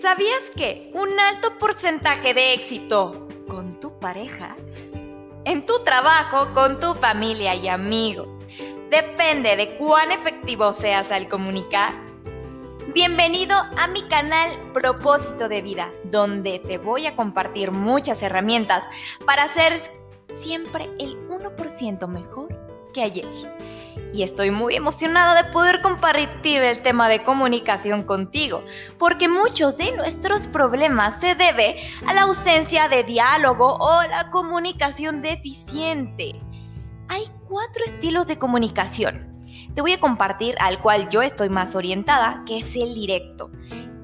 ¿Sabías que un alto porcentaje de éxito con tu pareja, en tu trabajo, con tu familia y amigos, depende de cuán efectivo seas al comunicar? Bienvenido a mi canal Propósito de Vida, donde te voy a compartir muchas herramientas para ser siempre el 1% mejor que ayer. Y estoy muy emocionada de poder compartir el tema de comunicación contigo, porque muchos de nuestros problemas se debe a la ausencia de diálogo o la comunicación deficiente. Hay cuatro estilos de comunicación. Te voy a compartir al cual yo estoy más orientada, que es el directo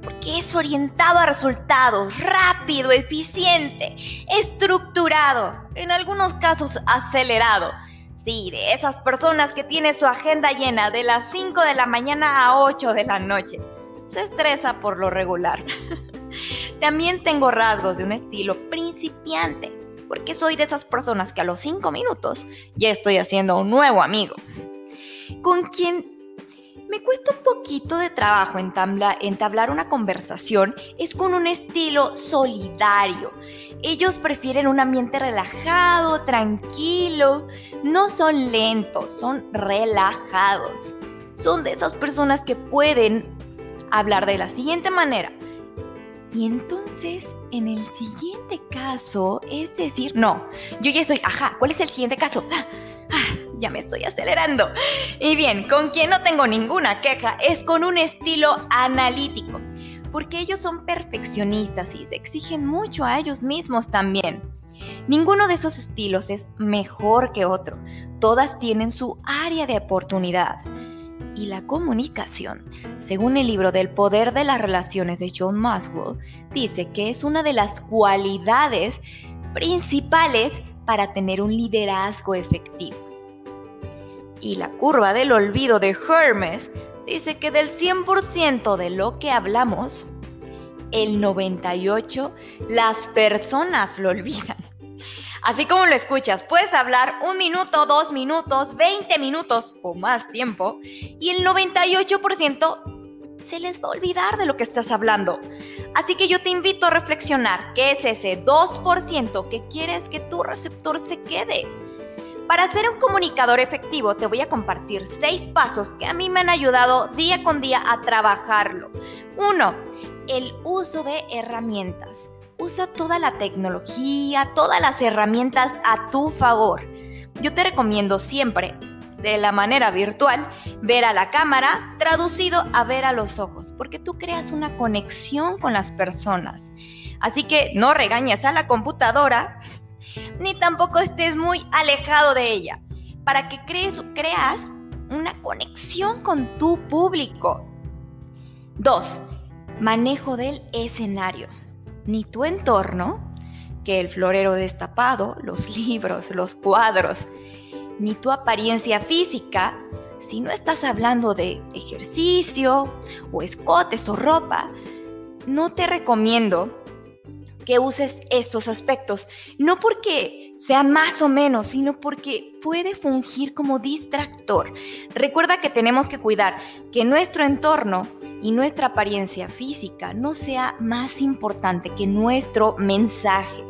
porque es orientado a resultados, rápido, eficiente, estructurado, en algunos casos acelerado Sí, de esas personas que tienen su agenda llena de las 5 de la mañana a 8 de la noche. Se estresa por lo regular. También tengo rasgos de un estilo principiante, porque soy de esas personas que a los 5 minutos ya estoy haciendo un nuevo amigo, con quien me cuesta un poquito de trabajo entablar una conversación es con un estilo solidario. Ellos prefieren un ambiente relajado, tranquilo. No son lentos, son relajados. Son de esas personas que pueden hablar de la siguiente manera. Y entonces, en el siguiente caso, es decir, no, yo ya soy, ajá, ¿cuál es el siguiente caso? Ah, ya me estoy acelerando. Y bien, con quien no tengo ninguna queja es con un estilo analítico, porque ellos son perfeccionistas y se exigen mucho a ellos mismos también. Ninguno de esos estilos es mejor que otro, todas tienen su área de oportunidad. Y la comunicación, según el libro del poder de las relaciones de John Maxwell, dice que es una de las cualidades principales para tener un liderazgo efectivo. Y la curva del olvido de Hermes dice que del 100% de lo que hablamos, el 98% las personas lo olvidan. Así como lo escuchas, puedes hablar un minuto, dos minutos, 20 minutos o más tiempo y el 98% se les va a olvidar de lo que estás hablando. Así que yo te invito a reflexionar qué es ese 2% que quieres que tu receptor se quede. Para ser un comunicador efectivo te voy a compartir seis pasos que a mí me han ayudado día con día a trabajarlo. Uno, el uso de herramientas. Usa toda la tecnología, todas las herramientas a tu favor. Yo te recomiendo siempre, de la manera virtual, ver a la cámara traducido a ver a los ojos, porque tú creas una conexión con las personas. Así que no regañes a la computadora ni tampoco estés muy alejado de ella, para que crees, creas una conexión con tu público. 2. Manejo del escenario. Ni tu entorno, que el florero destapado, los libros, los cuadros, ni tu apariencia física, si no estás hablando de ejercicio o escotes o ropa, no te recomiendo que uses estos aspectos, no porque sea más o menos, sino porque puede fungir como distractor. Recuerda que tenemos que cuidar que nuestro entorno y nuestra apariencia física no sea más importante que nuestro mensaje.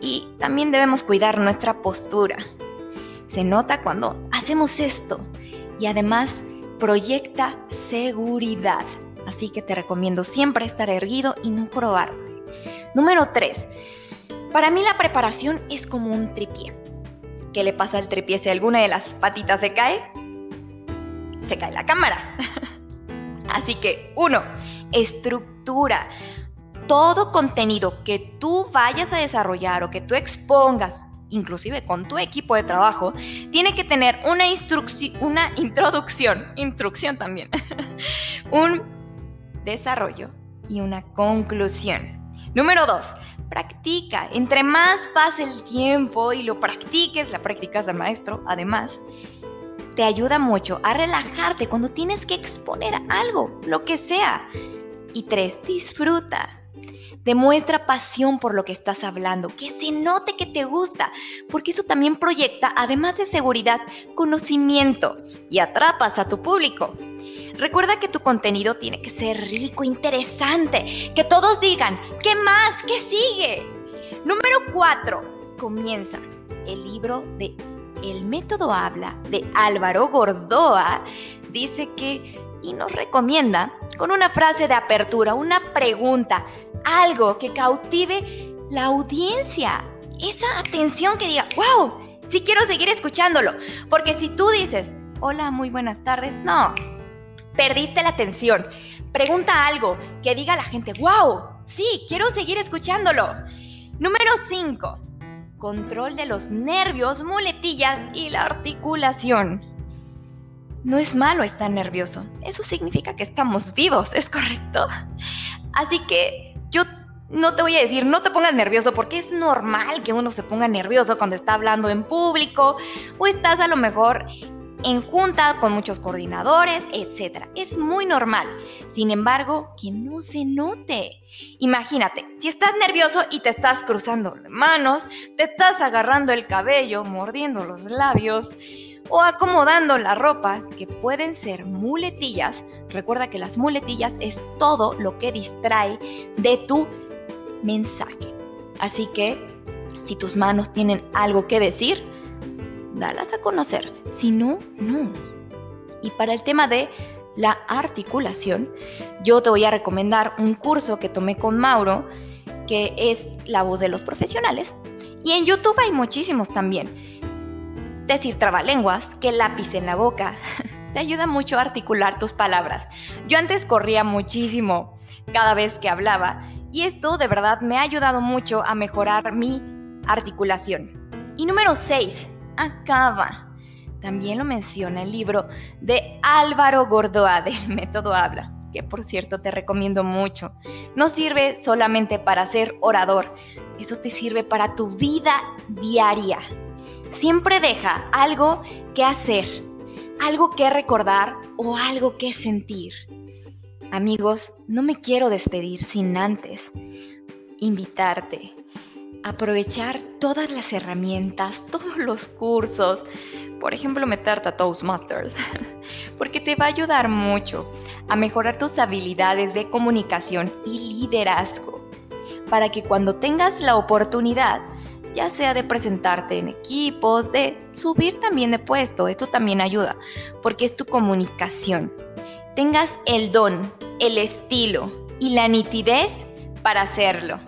Y también debemos cuidar nuestra postura. Se nota cuando hacemos esto y además proyecta seguridad. Así que te recomiendo siempre estar erguido y no probar Número 3. Para mí la preparación es como un tripié. ¿Qué le pasa al tripié si alguna de las patitas se cae? Se cae la cámara. Así que, uno, estructura. Todo contenido que tú vayas a desarrollar o que tú expongas, inclusive con tu equipo de trabajo, tiene que tener una, una introducción, instrucción también, un desarrollo y una conclusión. Número dos, practica. Entre más pase el tiempo y lo practiques, la practicas de maestro, además, te ayuda mucho a relajarte cuando tienes que exponer algo, lo que sea. Y tres, disfruta. Demuestra pasión por lo que estás hablando, que se note que te gusta, porque eso también proyecta, además de seguridad, conocimiento y atrapas a tu público. Recuerda que tu contenido tiene que ser rico, interesante, que todos digan, ¿qué más? ¿Qué sigue? Número 4. Comienza el libro de El método habla de Álvaro Gordoa. Dice que y nos recomienda con una frase de apertura, una pregunta, algo que cautive la audiencia. Esa atención que diga, wow, si quiero seguir escuchándolo. Porque si tú dices, hola, muy buenas tardes, no, perdiste la atención. Pregunta algo que diga a la gente, wow, sí, quiero seguir escuchándolo. Número 5. Control de los nervios, muletillas y la articulación. No es malo estar nervioso. Eso significa que estamos vivos, ¿es correcto? Así que yo no te voy a decir, no te pongas nervioso, porque es normal que uno se ponga nervioso cuando está hablando en público o estás a lo mejor en junta con muchos coordinadores, etc. Es muy normal. Sin embargo, que no se note. Imagínate, si estás nervioso y te estás cruzando manos, te estás agarrando el cabello, mordiendo los labios o acomodando la ropa, que pueden ser muletillas. Recuerda que las muletillas es todo lo que distrae de tu mensaje. Así que, si tus manos tienen algo que decir, dalas a conocer. Si no, no. Y para el tema de la articulación, yo te voy a recomendar un curso que tomé con Mauro, que es La voz de los profesionales. Y en YouTube hay muchísimos también. Decir trabalenguas, que lápiz en la boca, te ayuda mucho a articular tus palabras. Yo antes corría muchísimo cada vez que hablaba y esto de verdad me ha ayudado mucho a mejorar mi articulación. Y número 6, acaba. También lo menciona el libro de Álvaro Gordoa de Método Habla, que por cierto te recomiendo mucho. No sirve solamente para ser orador, eso te sirve para tu vida diaria. Siempre deja algo que hacer, algo que recordar o algo que sentir. Amigos, no me quiero despedir sin antes invitarte aprovechar todas las herramientas, todos los cursos, por ejemplo, meterte a Toastmasters, porque te va a ayudar mucho a mejorar tus habilidades de comunicación y liderazgo, para que cuando tengas la oportunidad, ya sea de presentarte en equipos, de subir también de puesto, esto también ayuda, porque es tu comunicación, tengas el don, el estilo y la nitidez para hacerlo.